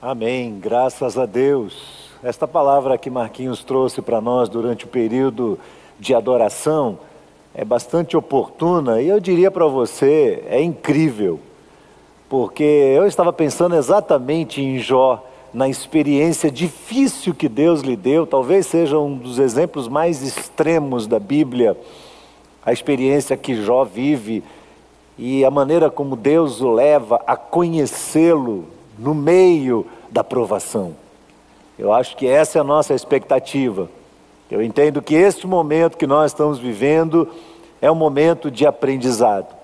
Amém, graças a Deus. Esta palavra que Marquinhos trouxe para nós durante o período de adoração é bastante oportuna e eu diria para você, é incrível, porque eu estava pensando exatamente em Jó, na experiência difícil que Deus lhe deu, talvez seja um dos exemplos mais extremos da Bíblia, a experiência que Jó vive e a maneira como Deus o leva a conhecê-lo no meio da provação. Eu acho que essa é a nossa expectativa. Eu entendo que este momento que nós estamos vivendo é um momento de aprendizado,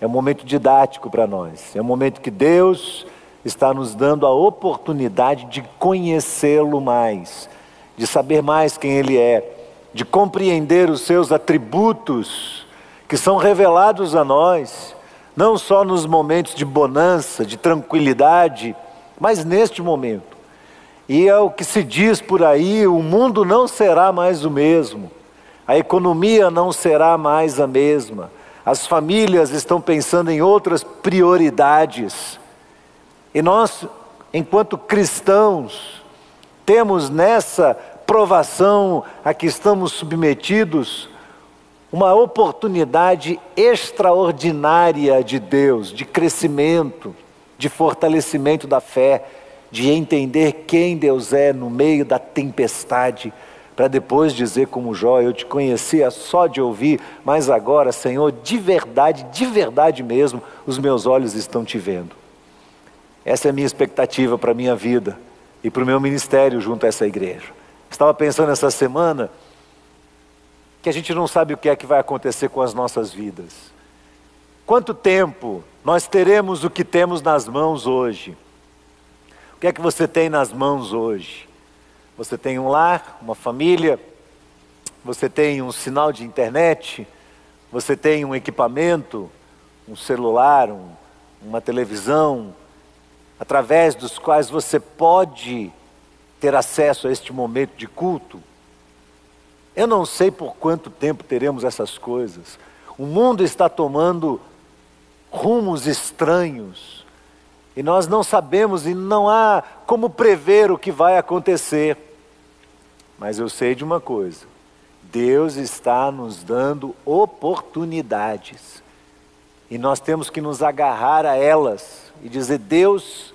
é um momento didático para nós, é um momento que Deus está nos dando a oportunidade de conhecê-lo mais, de saber mais quem Ele é, de compreender os seus atributos que são revelados a nós não só nos momentos de bonança, de tranquilidade, mas neste momento. E é o que se diz por aí: o mundo não será mais o mesmo, a economia não será mais a mesma, as famílias estão pensando em outras prioridades. E nós, enquanto cristãos, temos nessa provação a que estamos submetidos uma oportunidade extraordinária de Deus, de crescimento, de fortalecimento da fé, de entender quem Deus é no meio da tempestade, para depois dizer como Jó, eu te conhecia só de ouvir, mas agora, Senhor, de verdade, de verdade mesmo, os meus olhos estão te vendo. Essa é a minha expectativa para a minha vida e para o meu ministério junto a essa igreja. Estava pensando essa semana que a gente não sabe o que é que vai acontecer com as nossas vidas. Quanto tempo nós teremos o que temos nas mãos hoje? O que é que você tem nas mãos hoje? Você tem um lar, uma família, você tem um sinal de internet, você tem um equipamento, um celular, um, uma televisão, através dos quais você pode ter acesso a este momento de culto. Eu não sei por quanto tempo teremos essas coisas. O mundo está tomando rumos estranhos e nós não sabemos e não há como prever o que vai acontecer. Mas eu sei de uma coisa: Deus está nos dando oportunidades e nós temos que nos agarrar a elas e dizer: Deus,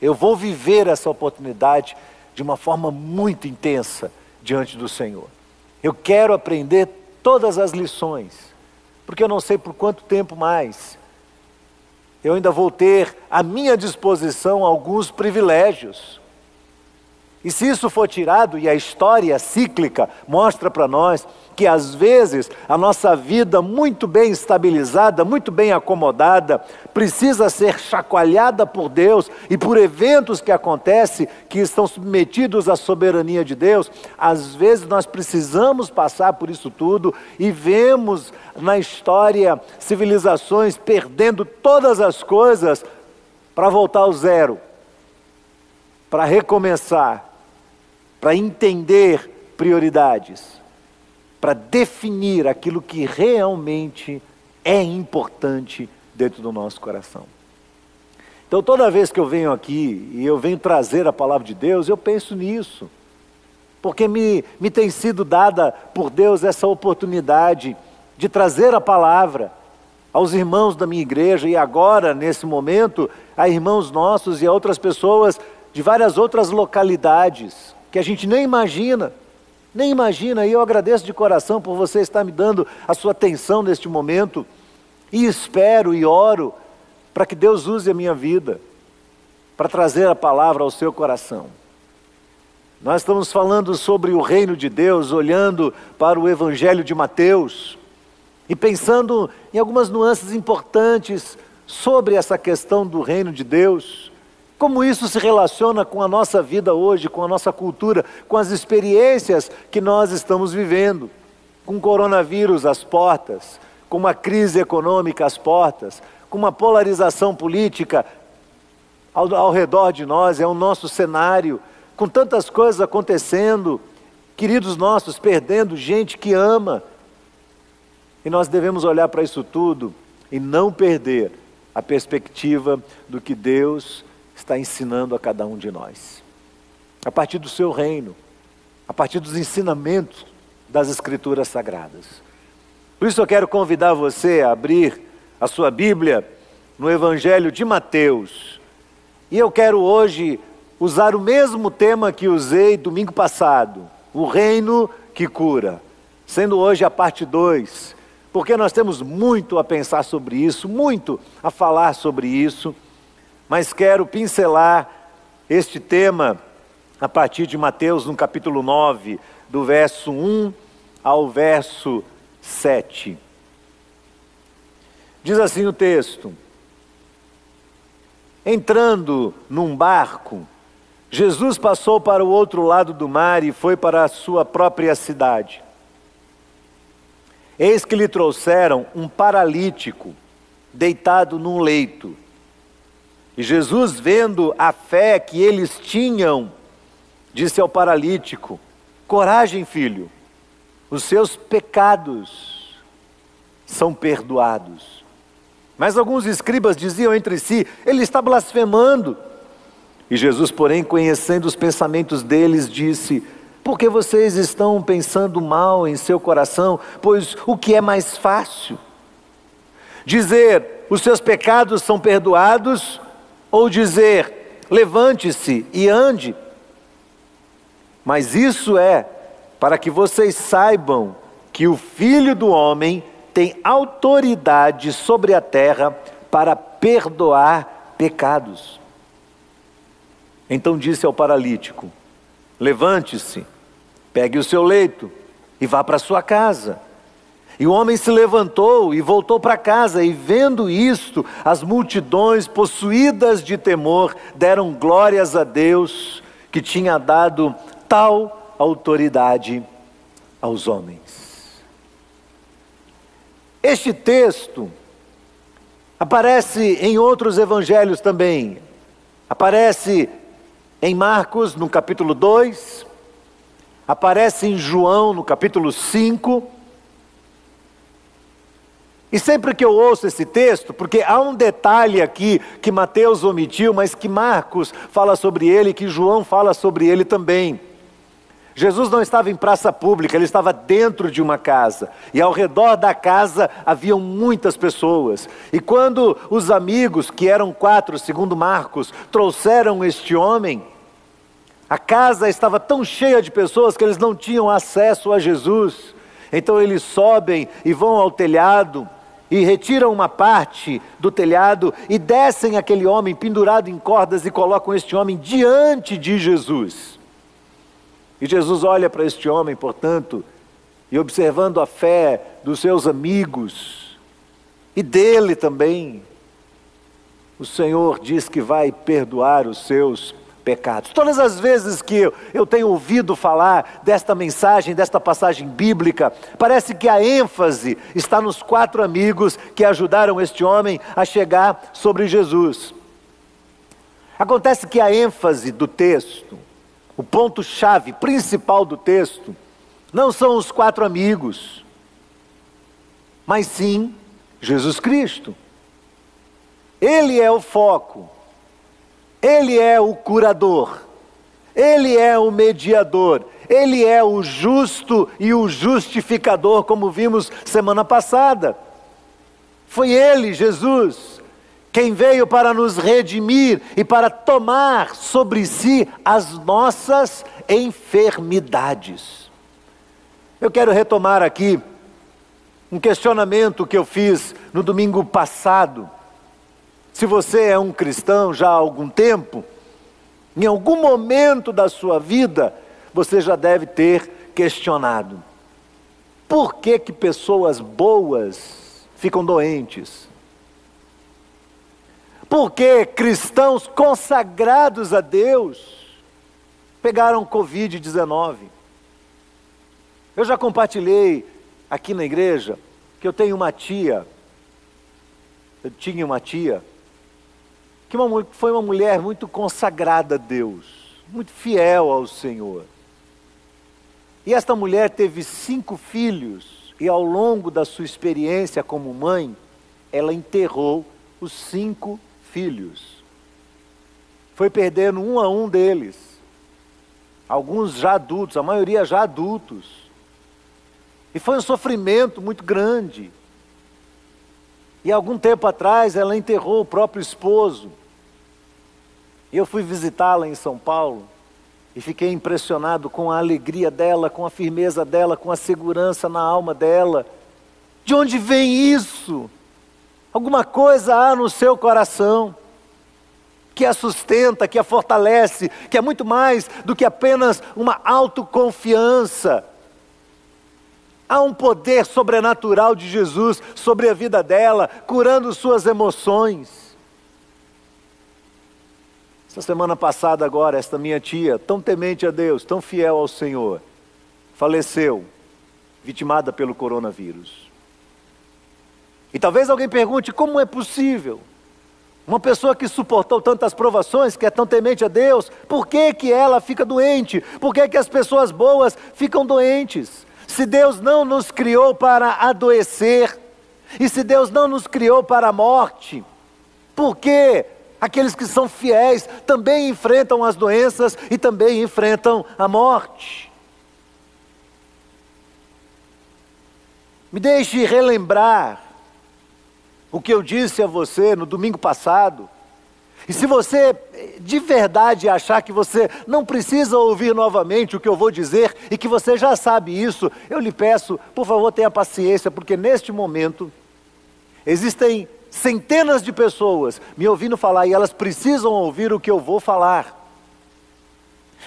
eu vou viver essa oportunidade de uma forma muito intensa diante do Senhor. Eu quero aprender todas as lições, porque eu não sei por quanto tempo mais. Eu ainda vou ter à minha disposição alguns privilégios. E se isso for tirado, e a história cíclica mostra para nós que às vezes a nossa vida muito bem estabilizada, muito bem acomodada, precisa ser chacoalhada por Deus e por eventos que acontecem que estão submetidos à soberania de Deus. Às vezes nós precisamos passar por isso tudo e vemos na história civilizações perdendo todas as coisas para voltar ao zero, para recomeçar, para entender prioridades para definir aquilo que realmente é importante dentro do nosso coração. Então, toda vez que eu venho aqui e eu venho trazer a palavra de Deus, eu penso nisso, porque me, me tem sido dada por Deus essa oportunidade de trazer a palavra aos irmãos da minha igreja e agora, nesse momento, a irmãos nossos e a outras pessoas de várias outras localidades que a gente nem imagina. Nem imagina, e eu agradeço de coração por você estar me dando a sua atenção neste momento, e espero e oro para que Deus use a minha vida para trazer a palavra ao seu coração. Nós estamos falando sobre o reino de Deus, olhando para o Evangelho de Mateus e pensando em algumas nuances importantes sobre essa questão do reino de Deus. Como isso se relaciona com a nossa vida hoje, com a nossa cultura, com as experiências que nós estamos vivendo? Com o coronavírus às portas, com uma crise econômica às portas, com uma polarização política ao, ao redor de nós, é o nosso cenário, com tantas coisas acontecendo, queridos nossos perdendo gente que ama. E nós devemos olhar para isso tudo e não perder a perspectiva do que Deus está ensinando a cada um de nós. A partir do seu reino, a partir dos ensinamentos das Escrituras Sagradas. Por isso eu quero convidar você a abrir a sua Bíblia no Evangelho de Mateus. E eu quero hoje usar o mesmo tema que usei domingo passado, o reino que cura, sendo hoje a parte 2, porque nós temos muito a pensar sobre isso, muito a falar sobre isso, mas quero pincelar este tema a partir de Mateus, no capítulo 9, do verso 1 ao verso 7. Diz assim o texto: Entrando num barco, Jesus passou para o outro lado do mar e foi para a sua própria cidade. Eis que lhe trouxeram um paralítico deitado num leito. E Jesus, vendo a fé que eles tinham, disse ao paralítico: Coragem, filho, os seus pecados são perdoados. Mas alguns escribas diziam entre si: Ele está blasfemando. E Jesus, porém, conhecendo os pensamentos deles, disse: Por que vocês estão pensando mal em seu coração? Pois o que é mais fácil? Dizer: Os seus pecados são perdoados? Ou dizer: Levante-se e ande? Mas isso é para que vocês saibam que o Filho do Homem tem autoridade sobre a terra para perdoar pecados. Então disse ao paralítico: Levante-se, pegue o seu leito e vá para sua casa. E o homem se levantou e voltou para casa, e vendo isto, as multidões, possuídas de temor, deram glórias a Deus, que tinha dado tal autoridade aos homens. Este texto aparece em outros evangelhos também. Aparece em Marcos, no capítulo 2, aparece em João, no capítulo 5. E sempre que eu ouço esse texto, porque há um detalhe aqui que Mateus omitiu, mas que Marcos fala sobre ele, que João fala sobre ele também. Jesus não estava em praça pública, ele estava dentro de uma casa. E ao redor da casa haviam muitas pessoas. E quando os amigos, que eram quatro, segundo Marcos, trouxeram este homem, a casa estava tão cheia de pessoas que eles não tinham acesso a Jesus. Então eles sobem e vão ao telhado e retiram uma parte do telhado e descem aquele homem pendurado em cordas e colocam este homem diante de Jesus. E Jesus olha para este homem, portanto, e observando a fé dos seus amigos e dele também, o Senhor diz que vai perdoar os seus pecados. Todas as vezes que eu, eu tenho ouvido falar desta mensagem, desta passagem bíblica, parece que a ênfase está nos quatro amigos que ajudaram este homem a chegar sobre Jesus. Acontece que a ênfase do texto o ponto-chave principal do texto não são os quatro amigos, mas sim Jesus Cristo. Ele é o foco, ele é o curador, ele é o mediador, ele é o justo e o justificador, como vimos semana passada. Foi ele, Jesus, quem veio para nos redimir e para tomar sobre si as nossas enfermidades. Eu quero retomar aqui um questionamento que eu fiz no domingo passado. Se você é um cristão já há algum tempo, em algum momento da sua vida, você já deve ter questionado: por que que pessoas boas ficam doentes? Porque cristãos consagrados a Deus pegaram Covid-19. Eu já compartilhei aqui na igreja que eu tenho uma tia, eu tinha uma tia, que uma, foi uma mulher muito consagrada a Deus, muito fiel ao Senhor. E esta mulher teve cinco filhos, e ao longo da sua experiência como mãe, ela enterrou os cinco filhos. foi perdendo um a um deles. Alguns já adultos, a maioria já adultos. E foi um sofrimento muito grande. E algum tempo atrás ela enterrou o próprio esposo. E eu fui visitá-la em São Paulo e fiquei impressionado com a alegria dela, com a firmeza dela, com a segurança na alma dela. De onde vem isso? Alguma coisa há no seu coração que a sustenta, que a fortalece, que é muito mais do que apenas uma autoconfiança. Há um poder sobrenatural de Jesus sobre a vida dela, curando suas emoções. Essa semana passada, agora, esta minha tia, tão temente a Deus, tão fiel ao Senhor, faleceu, vitimada pelo coronavírus. E talvez alguém pergunte: como é possível? Uma pessoa que suportou tantas provações, que é tão temente a Deus, por que, que ela fica doente? Por que, que as pessoas boas ficam doentes? Se Deus não nos criou para adoecer, e se Deus não nos criou para a morte, por que aqueles que são fiéis também enfrentam as doenças e também enfrentam a morte? Me deixe relembrar o que eu disse a você no domingo passado e se você de verdade achar que você não precisa ouvir novamente o que eu vou dizer e que você já sabe isso, eu lhe peço, por favor, tenha paciência, porque neste momento existem centenas de pessoas me ouvindo falar e elas precisam ouvir o que eu vou falar.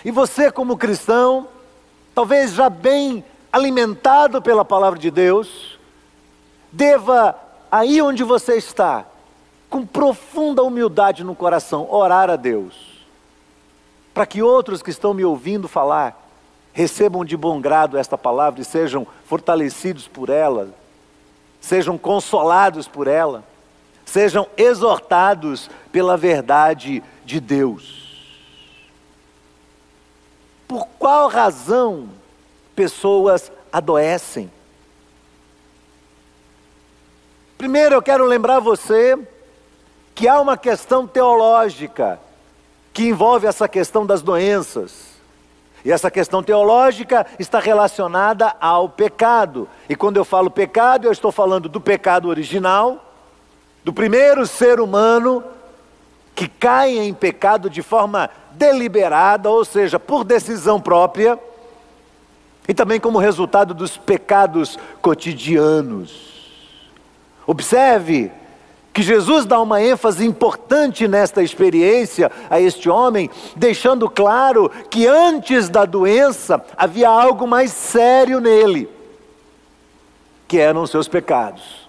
E você, como cristão, talvez já bem alimentado pela palavra de Deus, deva, aí onde você está, com profunda humildade no coração, orar a Deus, para que outros que estão me ouvindo falar recebam de bom grado esta palavra e sejam fortalecidos por ela, sejam consolados por ela, sejam exortados pela verdade de Deus. Por qual razão pessoas adoecem? Primeiro eu quero lembrar você que há uma questão teológica que envolve essa questão das doenças. E essa questão teológica está relacionada ao pecado. E quando eu falo pecado, eu estou falando do pecado original, do primeiro ser humano que cai em pecado de forma deliberada, ou seja, por decisão própria, e também como resultado dos pecados cotidianos. Observe que Jesus dá uma ênfase importante nesta experiência a este homem, deixando claro que antes da doença havia algo mais sério nele, que eram os seus pecados.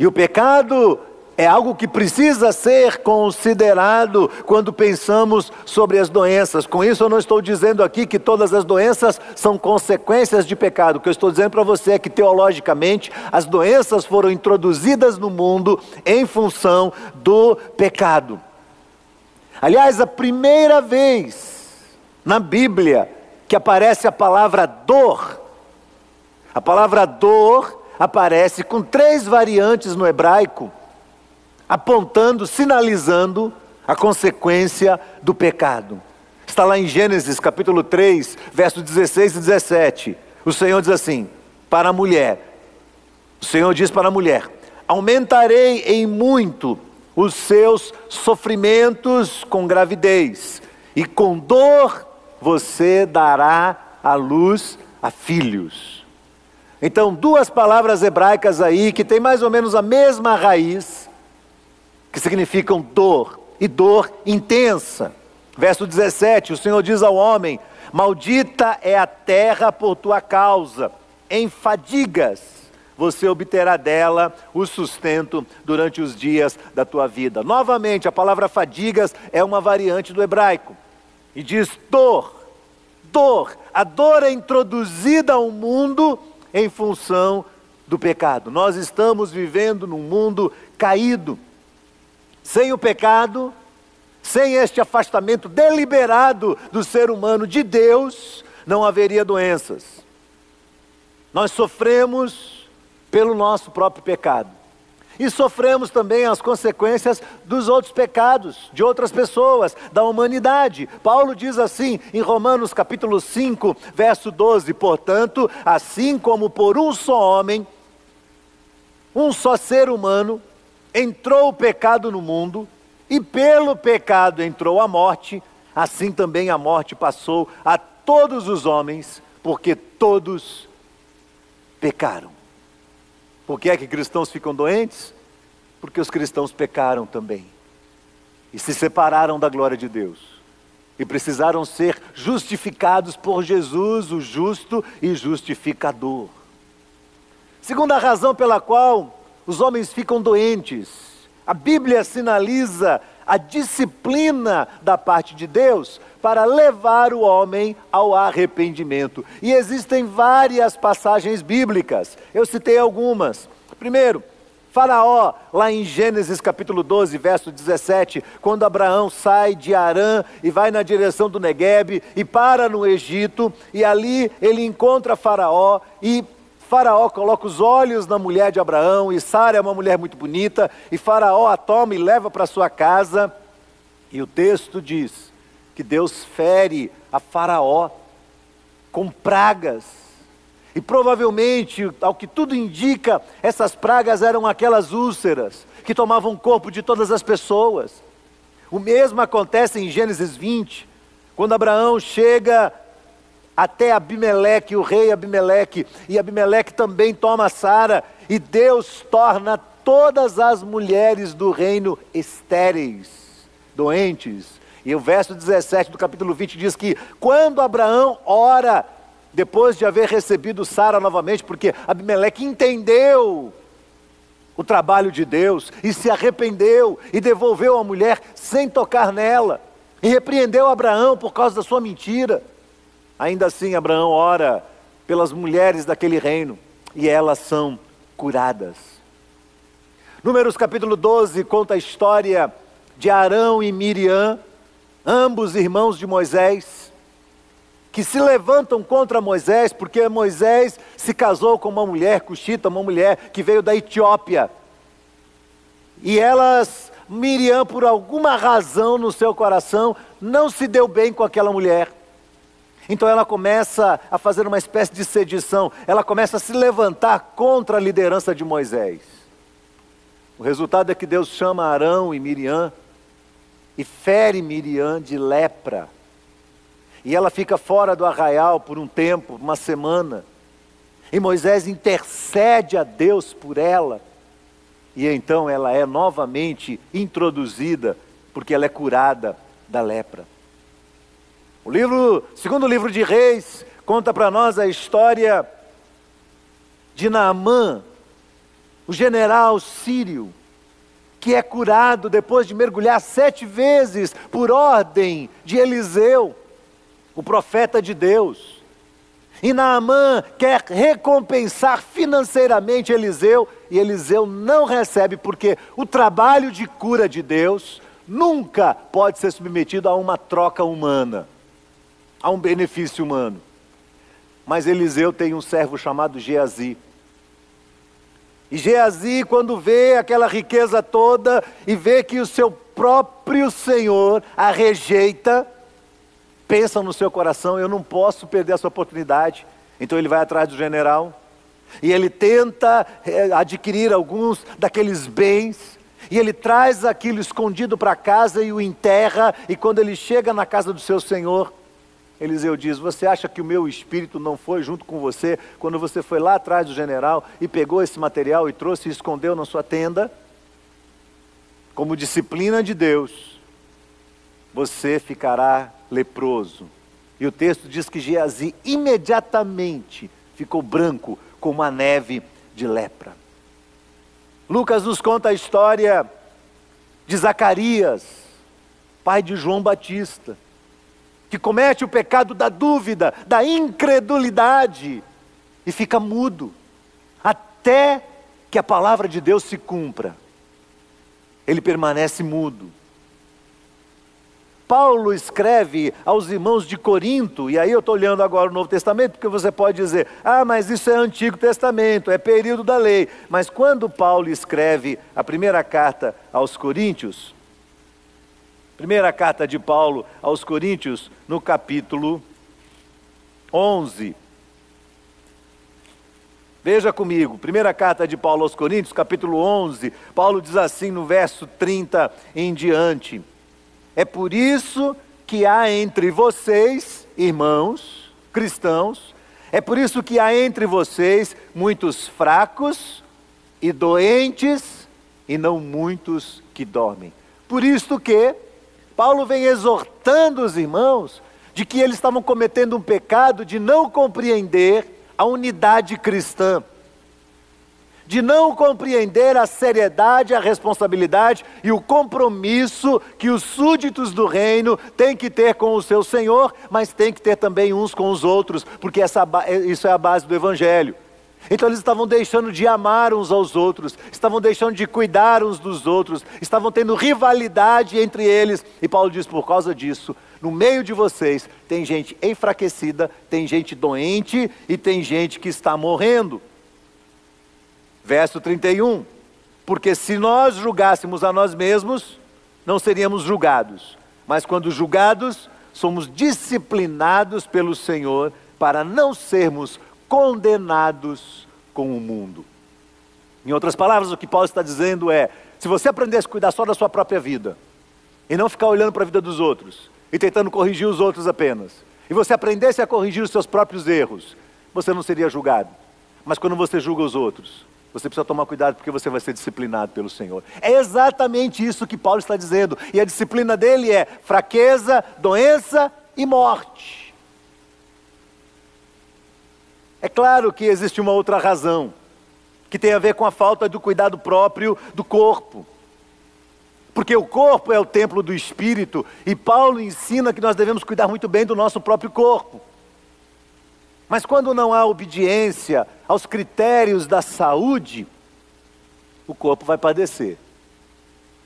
E o pecado é algo que precisa ser considerado quando pensamos sobre as doenças. Com isso, eu não estou dizendo aqui que todas as doenças são consequências de pecado. O que eu estou dizendo para você é que, teologicamente, as doenças foram introduzidas no mundo em função do pecado. Aliás, a primeira vez na Bíblia que aparece a palavra dor, a palavra dor aparece com três variantes no hebraico apontando, sinalizando a consequência do pecado. Está lá em Gênesis capítulo 3, versos 16 e 17. O Senhor diz assim: para a mulher, o Senhor diz para a mulher: aumentarei em muito os seus sofrimentos com gravidez, e com dor você dará à luz a filhos. Então, duas palavras hebraicas aí que têm mais ou menos a mesma raiz, que significam dor, e dor intensa. Verso 17: o Senhor diz ao homem: Maldita é a terra por tua causa, em fadigas você obterá dela o sustento durante os dias da tua vida. Novamente, a palavra fadigas é uma variante do hebraico e diz dor, dor. A dor é introduzida ao mundo em função do pecado. Nós estamos vivendo num mundo caído. Sem o pecado, sem este afastamento deliberado do ser humano de Deus, não haveria doenças. Nós sofremos pelo nosso próprio pecado. E sofremos também as consequências dos outros pecados, de outras pessoas, da humanidade. Paulo diz assim em Romanos capítulo 5, verso 12: Portanto, assim como por um só homem, um só ser humano, entrou o pecado no mundo, e pelo pecado entrou a morte, assim também a morte passou a todos os homens, porque todos pecaram. Por que é que cristãos ficam doentes? Porque os cristãos pecaram também. E se separaram da glória de Deus. E precisaram ser justificados por Jesus, o justo e justificador. Segunda razão pela qual os homens ficam doentes, a Bíblia sinaliza a disciplina da parte de Deus para levar o homem ao arrependimento. E existem várias passagens bíblicas, eu citei algumas. Primeiro, Faraó, lá em Gênesis capítulo 12, verso 17, quando Abraão sai de Arã e vai na direção do Negueb e para no Egito, e ali ele encontra Faraó e Faraó coloca os olhos na mulher de Abraão, e Sara é uma mulher muito bonita, e Faraó a toma e leva para sua casa. E o texto diz que Deus fere a Faraó com pragas. E provavelmente, ao que tudo indica, essas pragas eram aquelas úlceras que tomavam o corpo de todas as pessoas. O mesmo acontece em Gênesis 20, quando Abraão chega até Abimeleque, o rei Abimeleque, e Abimeleque também toma Sara, e Deus torna todas as mulheres do reino estéreis, doentes. E o verso 17 do capítulo 20 diz que quando Abraão ora, depois de haver recebido Sara novamente, porque Abimeleque entendeu o trabalho de Deus e se arrependeu e devolveu a mulher sem tocar nela, e repreendeu Abraão por causa da sua mentira. Ainda assim, Abraão ora pelas mulheres daquele reino e elas são curadas. Números capítulo 12 conta a história de Arão e Miriam, ambos irmãos de Moisés, que se levantam contra Moisés porque Moisés se casou com uma mulher cuxita, uma mulher que veio da Etiópia. E elas, Miriam, por alguma razão no seu coração, não se deu bem com aquela mulher. Então ela começa a fazer uma espécie de sedição, ela começa a se levantar contra a liderança de Moisés. O resultado é que Deus chama Arão e Miriam e fere Miriam de lepra. E ela fica fora do arraial por um tempo, uma semana. E Moisés intercede a Deus por ela. E então ela é novamente introduzida, porque ela é curada da lepra. O livro, segundo livro de Reis, conta para nós a história de Naamã, o general sírio, que é curado depois de mergulhar sete vezes por ordem de Eliseu, o profeta de Deus. E Naamã quer recompensar financeiramente Eliseu, e Eliseu não recebe, porque o trabalho de cura de Deus nunca pode ser submetido a uma troca humana a um benefício humano. Mas Eliseu tem um servo chamado Geazi. E Geazi, quando vê aquela riqueza toda e vê que o seu próprio Senhor a rejeita, pensa no seu coração: eu não posso perder essa oportunidade. Então ele vai atrás do general e ele tenta eh, adquirir alguns daqueles bens. E ele traz aquilo escondido para casa e o enterra. E quando ele chega na casa do seu senhor, Eliseu diz: Você acha que o meu espírito não foi junto com você quando você foi lá atrás do general e pegou esse material e trouxe e escondeu na sua tenda? Como disciplina de Deus, você ficará leproso. E o texto diz que Geazi imediatamente ficou branco como a neve de lepra. Lucas nos conta a história de Zacarias, pai de João Batista que comete o pecado da dúvida, da incredulidade e fica mudo até que a palavra de Deus se cumpra. Ele permanece mudo. Paulo escreve aos irmãos de Corinto, e aí eu estou olhando agora o Novo Testamento, porque você pode dizer, ah, mas isso é Antigo Testamento, é período da lei. Mas quando Paulo escreve a primeira carta aos Coríntios, primeira carta de Paulo aos Coríntios, no capítulo 11. Veja comigo, primeira carta de Paulo aos Coríntios, capítulo 11, Paulo diz assim no verso 30 em diante. É por isso que há entre vocês, irmãos cristãos, é por isso que há entre vocês muitos fracos e doentes e não muitos que dormem. Por isso que Paulo vem exortando os irmãos de que eles estavam cometendo um pecado de não compreender a unidade cristã de não compreender a seriedade, a responsabilidade e o compromisso que os súditos do reino têm que ter com o seu Senhor, mas têm que ter também uns com os outros, porque essa, isso é a base do Evangelho. Então eles estavam deixando de amar uns aos outros, estavam deixando de cuidar uns dos outros, estavam tendo rivalidade entre eles. E Paulo diz: por causa disso, no meio de vocês tem gente enfraquecida, tem gente doente e tem gente que está morrendo. Verso 31. Porque se nós julgássemos a nós mesmos, não seríamos julgados. Mas quando julgados, somos disciplinados pelo Senhor para não sermos condenados com o mundo. Em outras palavras, o que Paulo está dizendo é: se você aprendesse a cuidar só da sua própria vida, e não ficar olhando para a vida dos outros, e tentando corrigir os outros apenas, e você aprendesse a corrigir os seus próprios erros, você não seria julgado. Mas quando você julga os outros, você precisa tomar cuidado porque você vai ser disciplinado pelo Senhor. É exatamente isso que Paulo está dizendo. E a disciplina dele é fraqueza, doença e morte. É claro que existe uma outra razão, que tem a ver com a falta do cuidado próprio do corpo. Porque o corpo é o templo do espírito, e Paulo ensina que nós devemos cuidar muito bem do nosso próprio corpo. Mas quando não há obediência aos critérios da saúde, o corpo vai padecer.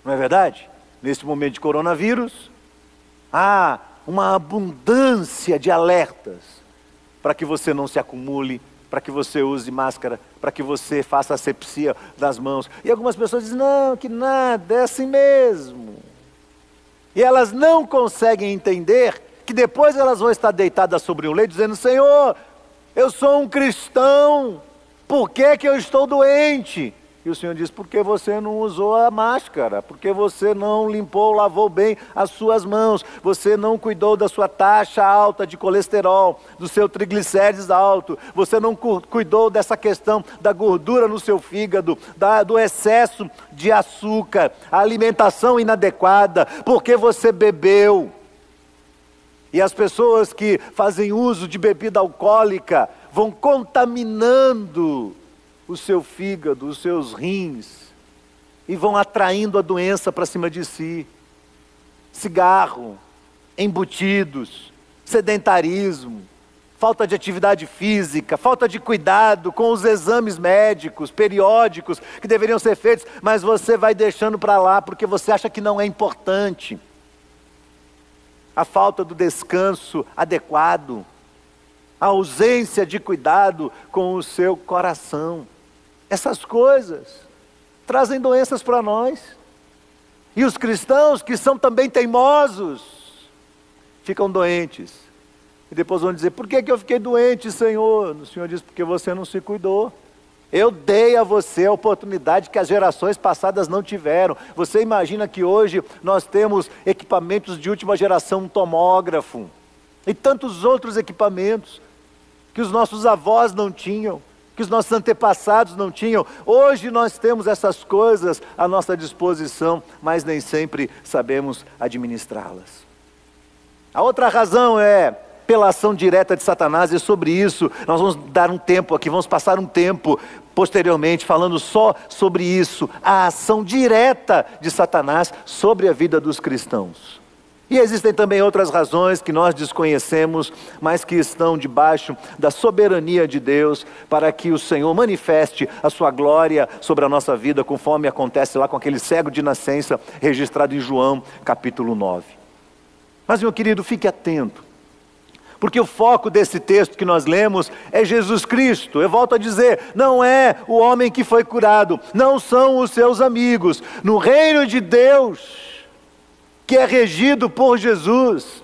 Não é verdade? Nesse momento de coronavírus, há uma abundância de alertas para que você não se acumule, para que você use máscara, para que você faça asepsia das mãos. E algumas pessoas dizem: não, que nada, é assim mesmo. E elas não conseguem entender que depois elas vão estar deitadas sobre um leito dizendo: Senhor, eu sou um cristão, por que, que eu estou doente? E o Senhor diz: porque você não usou a máscara, porque você não limpou, lavou bem as suas mãos, você não cuidou da sua taxa alta de colesterol, do seu triglicérides alto, você não cuidou dessa questão da gordura no seu fígado, da, do excesso de açúcar, a alimentação inadequada, porque você bebeu. E as pessoas que fazem uso de bebida alcoólica vão contaminando o seu fígado, os seus rins, e vão atraindo a doença para cima de si. Cigarro, embutidos, sedentarismo, falta de atividade física, falta de cuidado com os exames médicos, periódicos, que deveriam ser feitos, mas você vai deixando para lá porque você acha que não é importante a falta do descanso adequado, a ausência de cuidado com o seu coração. Essas coisas trazem doenças para nós. E os cristãos que são também teimosos ficam doentes. E depois vão dizer: Por que, que eu fiquei doente, Senhor? O Senhor diz: Porque você não se cuidou. Eu dei a você a oportunidade que as gerações passadas não tiveram. Você imagina que hoje nós temos equipamentos de última geração, um tomógrafo e tantos outros equipamentos que os nossos avós não tinham, que os nossos antepassados não tinham. Hoje nós temos essas coisas à nossa disposição, mas nem sempre sabemos administrá-las. A outra razão é pela ação direta de Satanás, e sobre isso nós vamos dar um tempo aqui, vamos passar um tempo posteriormente falando só sobre isso, a ação direta de Satanás sobre a vida dos cristãos. E existem também outras razões que nós desconhecemos, mas que estão debaixo da soberania de Deus, para que o Senhor manifeste a sua glória sobre a nossa vida, conforme acontece lá com aquele cego de nascença registrado em João capítulo 9. Mas, meu querido, fique atento. Porque o foco desse texto que nós lemos é Jesus Cristo. Eu volto a dizer: não é o homem que foi curado, não são os seus amigos. No reino de Deus, que é regido por Jesus,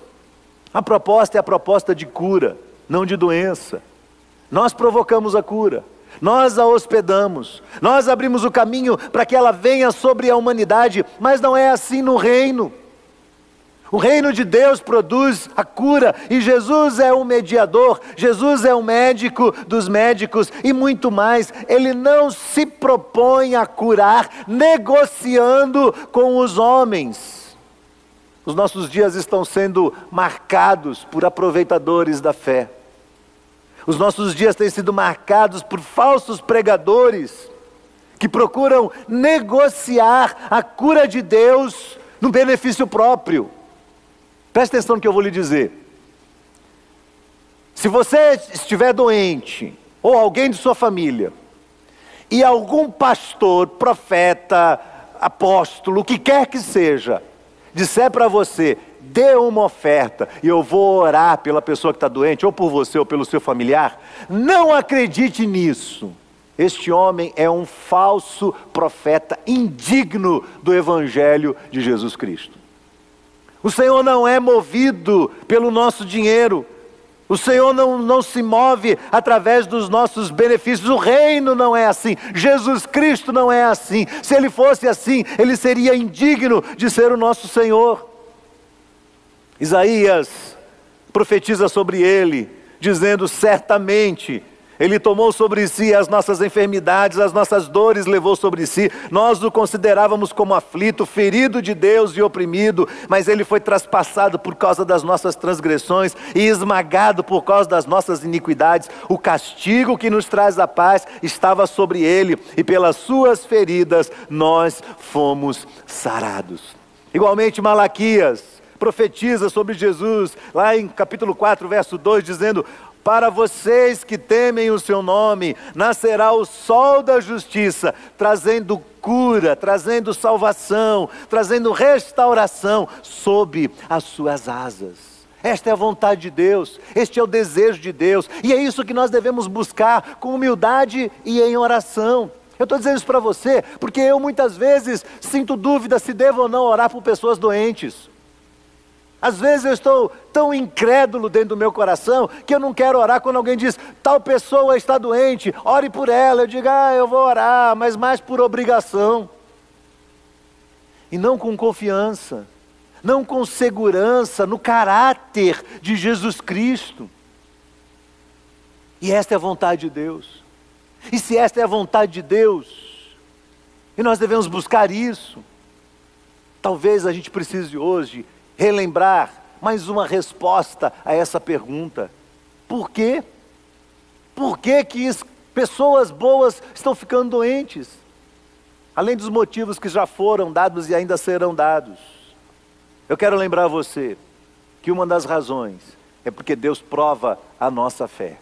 a proposta é a proposta de cura, não de doença. Nós provocamos a cura, nós a hospedamos, nós abrimos o caminho para que ela venha sobre a humanidade, mas não é assim no reino. O reino de Deus produz a cura e Jesus é o mediador, Jesus é o médico dos médicos e muito mais. Ele não se propõe a curar negociando com os homens. Os nossos dias estão sendo marcados por aproveitadores da fé. Os nossos dias têm sido marcados por falsos pregadores que procuram negociar a cura de Deus no benefício próprio. Preste atenção no que eu vou lhe dizer. Se você estiver doente, ou alguém de sua família, e algum pastor, profeta, apóstolo, o que quer que seja, disser para você, dê uma oferta e eu vou orar pela pessoa que está doente, ou por você ou pelo seu familiar, não acredite nisso. Este homem é um falso profeta indigno do Evangelho de Jesus Cristo. O Senhor não é movido pelo nosso dinheiro. O Senhor não, não se move através dos nossos benefícios. O reino não é assim. Jesus Cristo não é assim. Se ele fosse assim, ele seria indigno de ser o nosso Senhor. Isaías profetiza sobre ele, dizendo: certamente ele tomou sobre si as nossas enfermidades, as nossas dores levou sobre si. Nós o considerávamos como aflito, ferido de Deus e oprimido, mas ele foi traspassado por causa das nossas transgressões e esmagado por causa das nossas iniquidades. O castigo que nos traz a paz estava sobre ele, e pelas suas feridas nós fomos sarados. Igualmente, Malaquias profetiza sobre Jesus, lá em capítulo 4, verso 2, dizendo: para vocês que temem o seu nome, nascerá o sol da justiça, trazendo cura, trazendo salvação, trazendo restauração sob as suas asas. Esta é a vontade de Deus, este é o desejo de Deus, e é isso que nós devemos buscar com humildade e em oração. Eu estou dizendo isso para você, porque eu muitas vezes sinto dúvida se devo ou não orar por pessoas doentes. Às vezes eu estou tão incrédulo dentro do meu coração que eu não quero orar quando alguém diz, tal pessoa está doente, ore por ela. Eu digo, ah, eu vou orar, mas mais por obrigação. E não com confiança, não com segurança no caráter de Jesus Cristo. E esta é a vontade de Deus. E se esta é a vontade de Deus, e nós devemos buscar isso, talvez a gente precise hoje relembrar mais uma resposta a essa pergunta. Por quê? Por que, que pessoas boas estão ficando doentes? Além dos motivos que já foram dados e ainda serão dados. Eu quero lembrar você que uma das razões é porque Deus prova a nossa fé.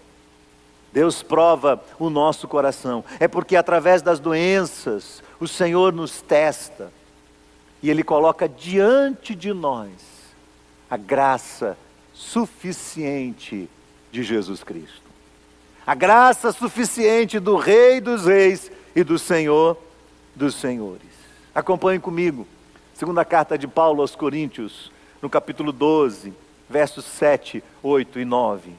Deus prova o nosso coração. É porque através das doenças o Senhor nos testa e Ele coloca diante de nós a graça suficiente de Jesus Cristo. A graça suficiente do Rei dos Reis e do Senhor dos Senhores. Acompanhe comigo, segunda carta de Paulo aos Coríntios, no capítulo 12, versos 7, 8 e 9.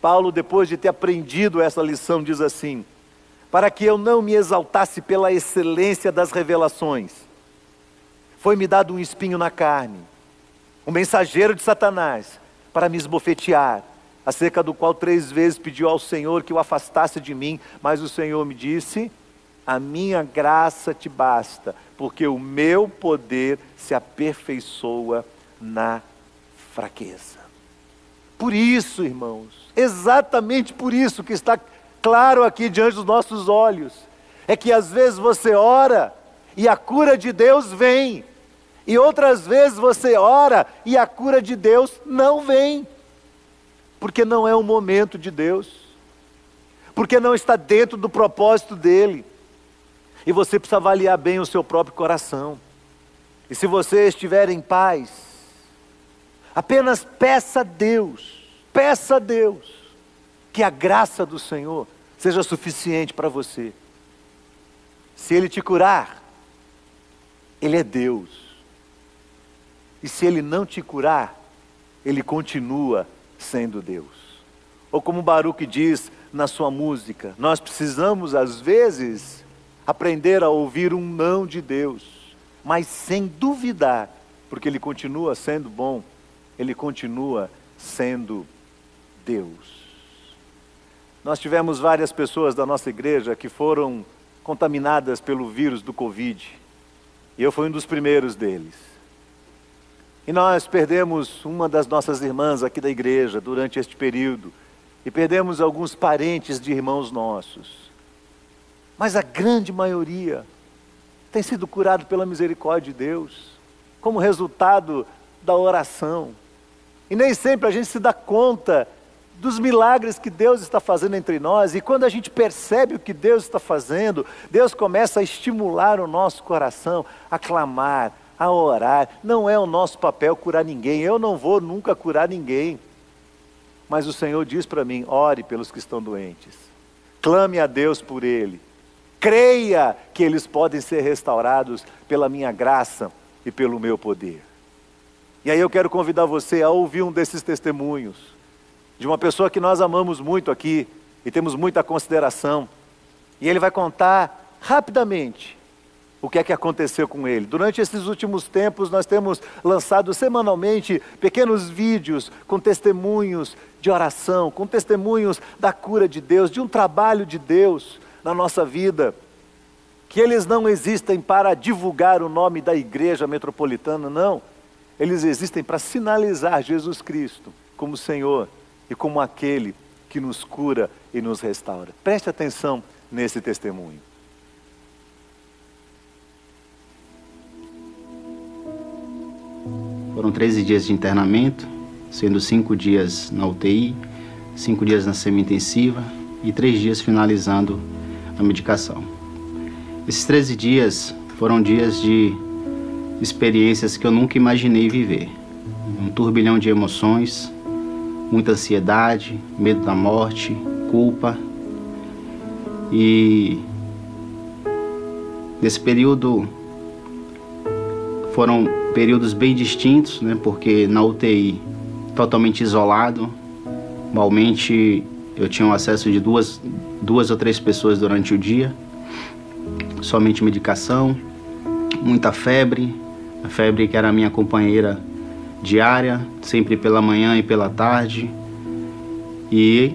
Paulo, depois de ter aprendido essa lição, diz assim: Para que eu não me exaltasse pela excelência das revelações, foi-me dado um espinho na carne um mensageiro de Satanás, para me esbofetear, acerca do qual três vezes pediu ao Senhor que o afastasse de mim, mas o Senhor me disse: A minha graça te basta, porque o meu poder se aperfeiçoa na fraqueza. Por isso, irmãos, exatamente por isso que está claro aqui diante dos nossos olhos, é que às vezes você ora e a cura de Deus vem, e outras vezes você ora e a cura de Deus não vem, porque não é o momento de Deus, porque não está dentro do propósito dele. E você precisa avaliar bem o seu próprio coração. E se você estiver em paz, Apenas peça a Deus, peça a Deus que a graça do Senhor seja suficiente para você. Se Ele te curar, Ele é Deus. E se Ele não te curar, Ele continua sendo Deus. Ou como Baruch diz na sua música, nós precisamos às vezes aprender a ouvir um não de Deus, mas sem duvidar, porque Ele continua sendo bom, Ele continua sendo Deus. Nós tivemos várias pessoas da nossa igreja que foram contaminadas pelo vírus do Covid. E eu fui um dos primeiros deles. E nós perdemos uma das nossas irmãs aqui da igreja durante este período. E perdemos alguns parentes de irmãos nossos. Mas a grande maioria tem sido curado pela misericórdia de Deus, como resultado da oração. E nem sempre a gente se dá conta dos milagres que Deus está fazendo entre nós, e quando a gente percebe o que Deus está fazendo, Deus começa a estimular o nosso coração a clamar, a orar. Não é o nosso papel curar ninguém, eu não vou nunca curar ninguém. Mas o Senhor diz para mim: ore pelos que estão doentes, clame a Deus por ele, creia que eles podem ser restaurados pela minha graça e pelo meu poder. E aí eu quero convidar você a ouvir um desses testemunhos de uma pessoa que nós amamos muito aqui e temos muita consideração. E ele vai contar rapidamente o que é que aconteceu com ele. Durante esses últimos tempos, nós temos lançado semanalmente pequenos vídeos com testemunhos de oração, com testemunhos da cura de Deus, de um trabalho de Deus na nossa vida. Que eles não existem para divulgar o nome da igreja metropolitana, não. Eles existem para sinalizar Jesus Cristo como Senhor e como aquele que nos cura e nos restaura. Preste atenção nesse testemunho. Foram 13 dias de internamento, sendo cinco dias na UTI, cinco dias na semi-intensiva e três dias finalizando a medicação. Esses 13 dias foram dias de experiências que eu nunca imaginei viver. Um turbilhão de emoções, muita ansiedade, medo da morte, culpa. E nesse período foram períodos bem distintos, né? Porque na UTI totalmente isolado, malmente eu tinha um acesso de duas, duas ou três pessoas durante o dia, somente medicação, muita febre, a febre que era minha companheira diária, sempre pela manhã e pela tarde. E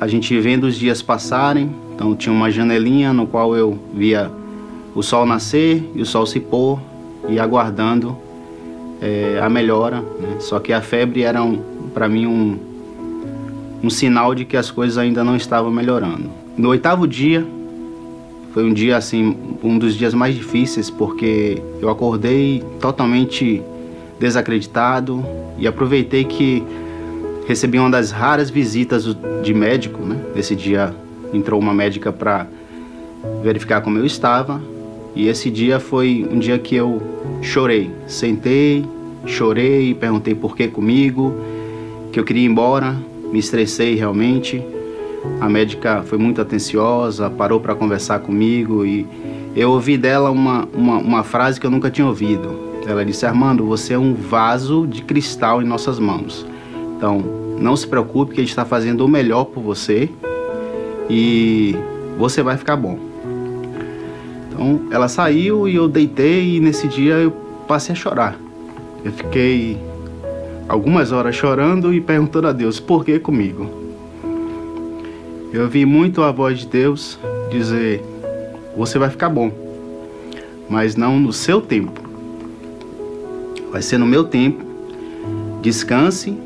a gente vendo os dias passarem, então tinha uma janelinha no qual eu via o sol nascer e o sol se pôr e aguardando é, a melhora. Né? Só que a febre era um, para mim um, um sinal de que as coisas ainda não estavam melhorando. No oitavo dia foi um dia assim, um dos dias mais difíceis porque eu acordei totalmente desacreditado e aproveitei que recebi uma das raras visitas de médico, né? Nesse dia entrou uma médica para verificar como eu estava e esse dia foi um dia que eu chorei, sentei, chorei, perguntei por que comigo, que eu queria ir embora, me estressei realmente. A médica foi muito atenciosa, parou para conversar comigo e eu ouvi dela uma, uma, uma frase que eu nunca tinha ouvido. Ela disse: Armando, você é um vaso de cristal em nossas mãos. Então, não se preocupe que a gente está fazendo o melhor por você e você vai ficar bom. Então, ela saiu e eu deitei e nesse dia eu passei a chorar. Eu fiquei algumas horas chorando e perguntando a Deus: por que comigo? Eu vi muito a voz de Deus dizer: você vai ficar bom, mas não no seu tempo vai ser no meu tempo. Descanse,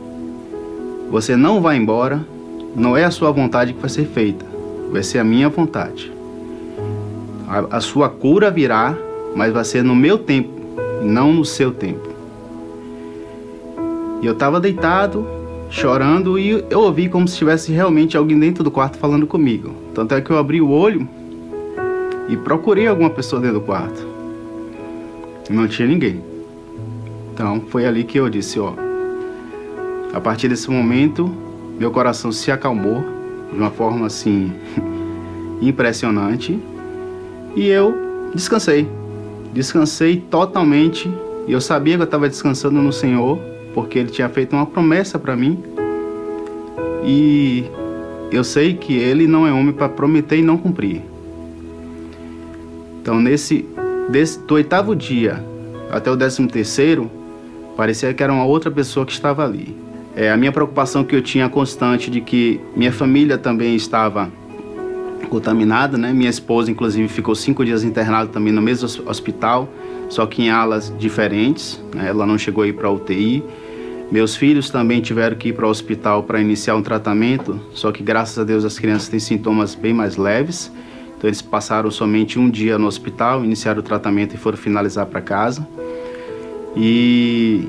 você não vai embora, não é a sua vontade que vai ser feita, vai ser a minha vontade. A, a sua cura virá, mas vai ser no meu tempo, não no seu tempo. E eu estava deitado, chorando, e eu ouvi como se tivesse realmente alguém dentro do quarto falando comigo. Tanto é que eu abri o olho e procurei alguma pessoa dentro do quarto. Não tinha ninguém. Então foi ali que eu disse, ó, A partir desse momento, meu coração se acalmou de uma forma assim impressionante e eu descansei. Descansei totalmente e eu sabia que eu estava descansando no Senhor porque Ele tinha feito uma promessa para mim e eu sei que Ele não é homem para prometer e não cumprir. Então, nesse desse, do oitavo dia até o décimo terceiro, parecia que era uma outra pessoa que estava ali. É, a minha preocupação que eu tinha constante de que minha família também estava contaminada, né? Minha esposa, inclusive, ficou cinco dias internada também no mesmo hospital, só que em alas diferentes. Né? Ela não chegou a ir para UTI. Meus filhos também tiveram que ir para o hospital para iniciar um tratamento, só que graças a Deus as crianças têm sintomas bem mais leves. Então eles passaram somente um dia no hospital, iniciaram o tratamento e foram finalizar para casa. E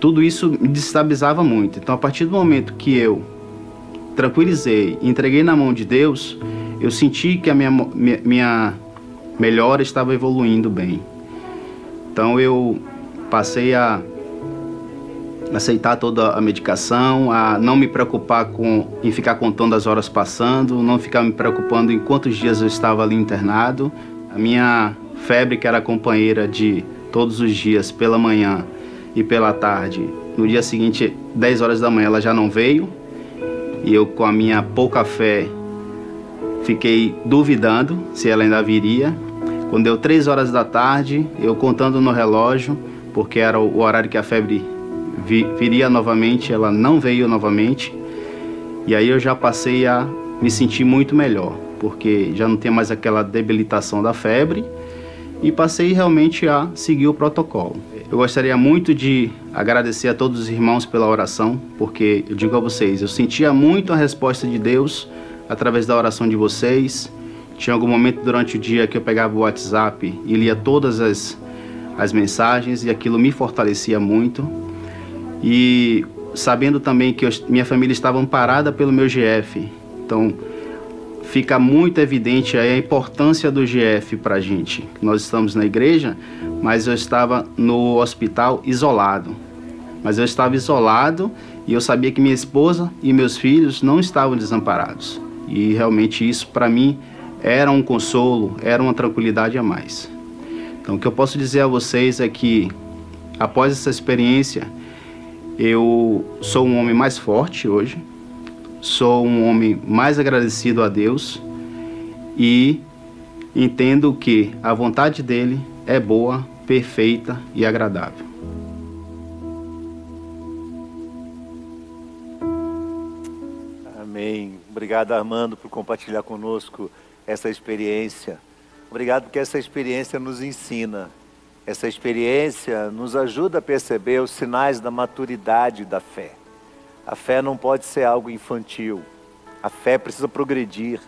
tudo isso me destabilizava muito. Então, a partir do momento que eu tranquilizei, entreguei na mão de Deus, eu senti que a minha, minha, minha melhora estava evoluindo bem. Então, eu passei a aceitar toda a medicação, a não me preocupar com em ficar contando as horas passando, não ficar me preocupando em quantos dias eu estava ali internado. A minha febre, que era companheira de todos os dias pela manhã, e pela tarde. No dia seguinte, 10 horas da manhã, ela já não veio e eu, com a minha pouca fé, fiquei duvidando se ela ainda viria. Quando deu 3 horas da tarde, eu contando no relógio, porque era o horário que a febre vi, viria novamente, ela não veio novamente. E aí eu já passei a me sentir muito melhor, porque já não tem mais aquela debilitação da febre e passei realmente a seguir o protocolo. Eu gostaria muito de agradecer a todos os irmãos pela oração, porque eu digo a vocês, eu sentia muito a resposta de Deus através da oração de vocês. Tinha algum momento durante o dia que eu pegava o WhatsApp e lia todas as, as mensagens e aquilo me fortalecia muito. E sabendo também que eu, minha família estava amparada pelo meu GF, então fica muito evidente a importância do GF para a gente. Nós estamos na igreja, mas eu estava no hospital isolado. Mas eu estava isolado e eu sabia que minha esposa e meus filhos não estavam desamparados. E realmente isso para mim era um consolo, era uma tranquilidade a mais. Então o que eu posso dizer a vocês é que após essa experiência, eu sou um homem mais forte hoje, sou um homem mais agradecido a Deus e entendo que a vontade dele é boa, perfeita e agradável. Obrigado, Armando, por compartilhar conosco essa experiência. Obrigado porque essa experiência nos ensina. Essa experiência nos ajuda a perceber os sinais da maturidade da fé. A fé não pode ser algo infantil. A fé precisa progredir.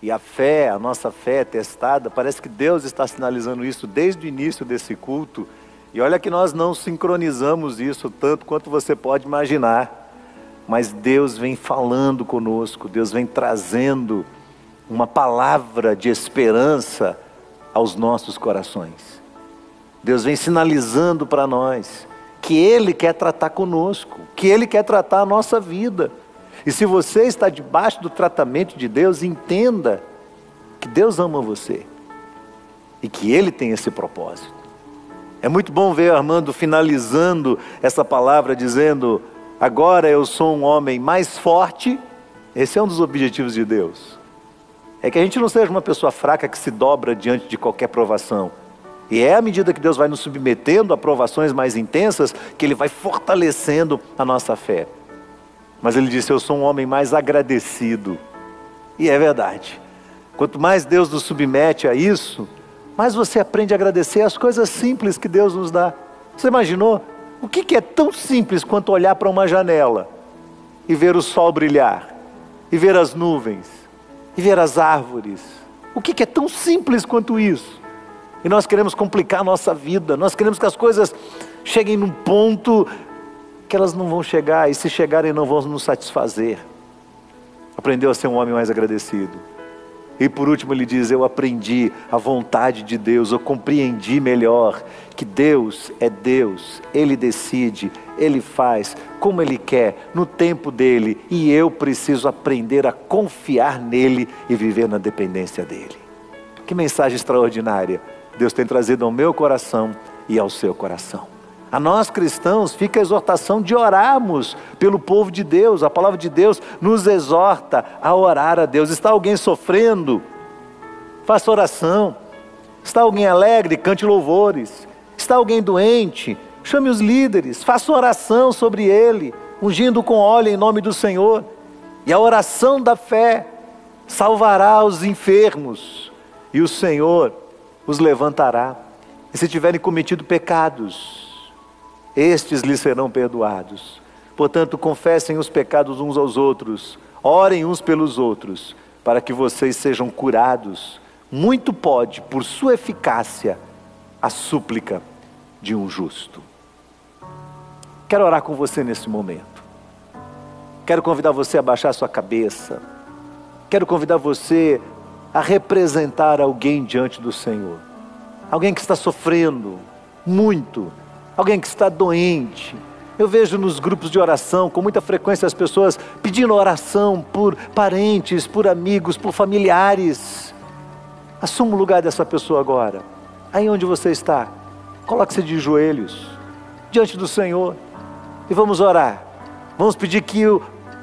E a fé, a nossa fé é testada, parece que Deus está sinalizando isso desde o início desse culto. E olha que nós não sincronizamos isso tanto quanto você pode imaginar. Mas Deus vem falando conosco, Deus vem trazendo uma palavra de esperança aos nossos corações. Deus vem sinalizando para nós que Ele quer tratar conosco, que Ele quer tratar a nossa vida. E se você está debaixo do tratamento de Deus, entenda que Deus ama você e que Ele tem esse propósito. É muito bom ver Armando finalizando essa palavra dizendo: Agora eu sou um homem mais forte. Esse é um dos objetivos de Deus. É que a gente não seja uma pessoa fraca que se dobra diante de qualquer provação, e é à medida que Deus vai nos submetendo a provações mais intensas que Ele vai fortalecendo a nossa fé. Mas Ele disse: Eu sou um homem mais agradecido. E é verdade. Quanto mais Deus nos submete a isso, mais você aprende a agradecer as coisas simples que Deus nos dá. Você imaginou? O que é tão simples quanto olhar para uma janela e ver o sol brilhar, e ver as nuvens, e ver as árvores? O que é tão simples quanto isso? E nós queremos complicar a nossa vida, nós queremos que as coisas cheguem num ponto que elas não vão chegar, e se chegarem não vão nos satisfazer. Aprendeu a ser um homem mais agradecido. E por último, ele diz: Eu aprendi a vontade de Deus, eu compreendi melhor que Deus é Deus, Ele decide, Ele faz como Ele quer, no tempo dele, e eu preciso aprender a confiar nele e viver na dependência dele. Que mensagem extraordinária Deus tem trazido ao meu coração e ao seu coração. A nós cristãos fica a exortação de orarmos pelo povo de Deus. A palavra de Deus nos exorta a orar a Deus. Está alguém sofrendo? Faça oração. Está alguém alegre? Cante louvores. Está alguém doente? Chame os líderes, faça oração sobre ele, ungindo com óleo em nome do Senhor. E a oração da fé salvará os enfermos, e o Senhor os levantará. E se tiverem cometido pecados, estes lhes serão perdoados. Portanto, confessem os pecados uns aos outros, orem uns pelos outros, para que vocês sejam curados. Muito pode, por sua eficácia, a súplica de um justo. Quero orar com você nesse momento. Quero convidar você a baixar sua cabeça. Quero convidar você a representar alguém diante do Senhor. Alguém que está sofrendo muito, alguém que está doente. Eu vejo nos grupos de oração, com muita frequência, as pessoas pedindo oração por parentes, por amigos, por familiares. Assuma o lugar dessa pessoa agora. Aí onde você está, coloque-se de joelhos diante do Senhor e vamos orar. Vamos pedir que o,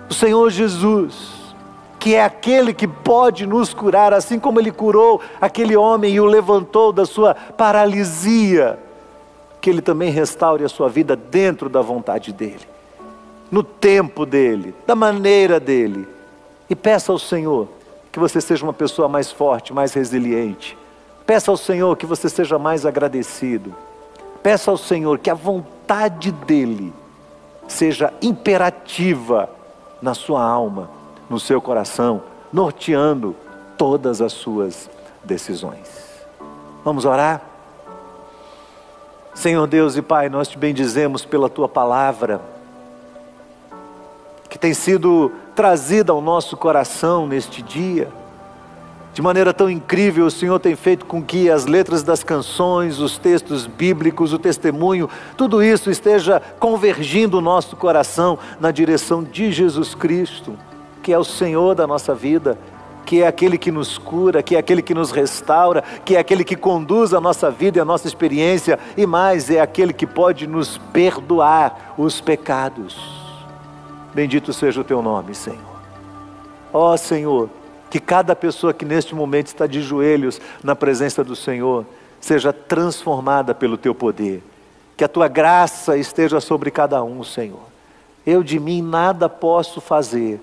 o Senhor Jesus, que é aquele que pode nos curar, assim como ele curou aquele homem e o levantou da sua paralisia, que Ele também restaure a sua vida dentro da vontade dEle, no tempo dEle, da maneira dEle. E peça ao Senhor que você seja uma pessoa mais forte, mais resiliente. Peça ao Senhor que você seja mais agradecido. Peça ao Senhor que a vontade dEle seja imperativa na sua alma, no seu coração, norteando todas as suas decisões. Vamos orar? Senhor Deus e Pai, nós te bendizemos pela tua palavra, que tem sido trazida ao nosso coração neste dia. De maneira tão incrível, o Senhor tem feito com que as letras das canções, os textos bíblicos, o testemunho, tudo isso esteja convergindo o nosso coração na direção de Jesus Cristo, que é o Senhor da nossa vida que é aquele que nos cura, que é aquele que nos restaura, que é aquele que conduz a nossa vida e a nossa experiência, e mais, é aquele que pode nos perdoar os pecados. Bendito seja o teu nome, Senhor. Ó oh, Senhor, que cada pessoa que neste momento está de joelhos na presença do Senhor seja transformada pelo teu poder. Que a tua graça esteja sobre cada um, Senhor. Eu de mim nada posso fazer,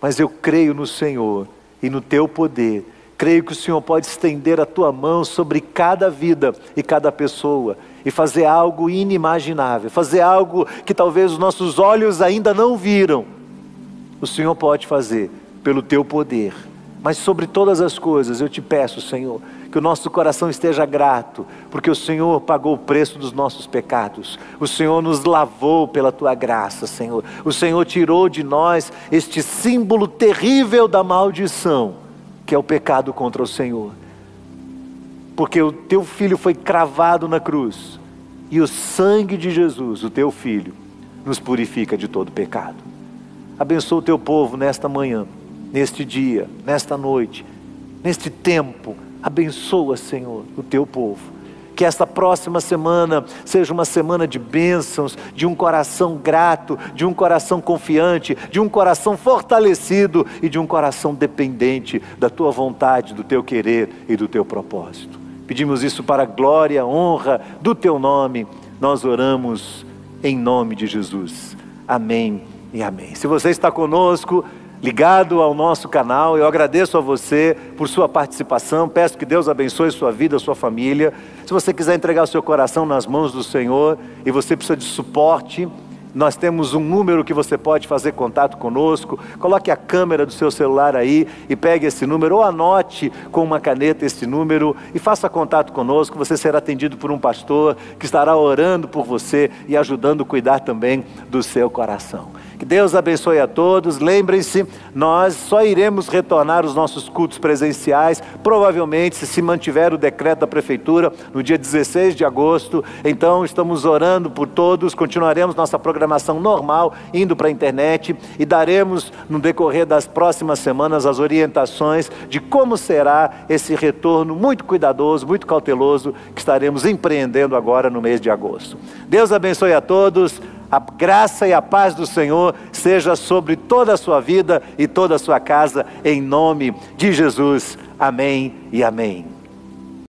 mas eu creio no Senhor e no teu poder. Creio que o Senhor pode estender a tua mão sobre cada vida e cada pessoa e fazer algo inimaginável, fazer algo que talvez os nossos olhos ainda não viram. O Senhor pode fazer pelo teu poder. Mas sobre todas as coisas, eu te peço, Senhor, que o nosso coração esteja grato, porque o Senhor pagou o preço dos nossos pecados, o Senhor nos lavou pela tua graça, Senhor, o Senhor tirou de nós este símbolo terrível da maldição, que é o pecado contra o Senhor, porque o teu filho foi cravado na cruz, e o sangue de Jesus, o teu filho, nos purifica de todo pecado. Abençoa o teu povo nesta manhã, neste dia, nesta noite, neste tempo Abençoa, Senhor, o teu povo. Que esta próxima semana seja uma semana de bênçãos, de um coração grato, de um coração confiante, de um coração fortalecido e de um coração dependente da tua vontade, do teu querer e do teu propósito. Pedimos isso para a glória, honra do teu nome. Nós oramos em nome de Jesus. Amém e amém. Se você está conosco, ligado ao nosso canal. Eu agradeço a você por sua participação. Peço que Deus abençoe sua vida, sua família. Se você quiser entregar o seu coração nas mãos do Senhor e você precisa de suporte, nós temos um número que você pode fazer contato conosco. Coloque a câmera do seu celular aí e pegue esse número, ou anote com uma caneta esse número e faça contato conosco. Você será atendido por um pastor que estará orando por você e ajudando a cuidar também do seu coração. Que Deus abençoe a todos. Lembrem-se, nós só iremos retornar os nossos cultos presenciais, provavelmente, se se mantiver o decreto da prefeitura, no dia 16 de agosto. Então, estamos orando por todos, continuaremos nossa programação normal, indo para a internet e daremos, no decorrer das próximas semanas, as orientações de como será esse retorno muito cuidadoso, muito cauteloso que estaremos empreendendo agora no mês de agosto. Deus abençoe a todos. A graça e a paz do Senhor seja sobre toda a sua vida e toda a sua casa, em nome de Jesus. Amém e amém.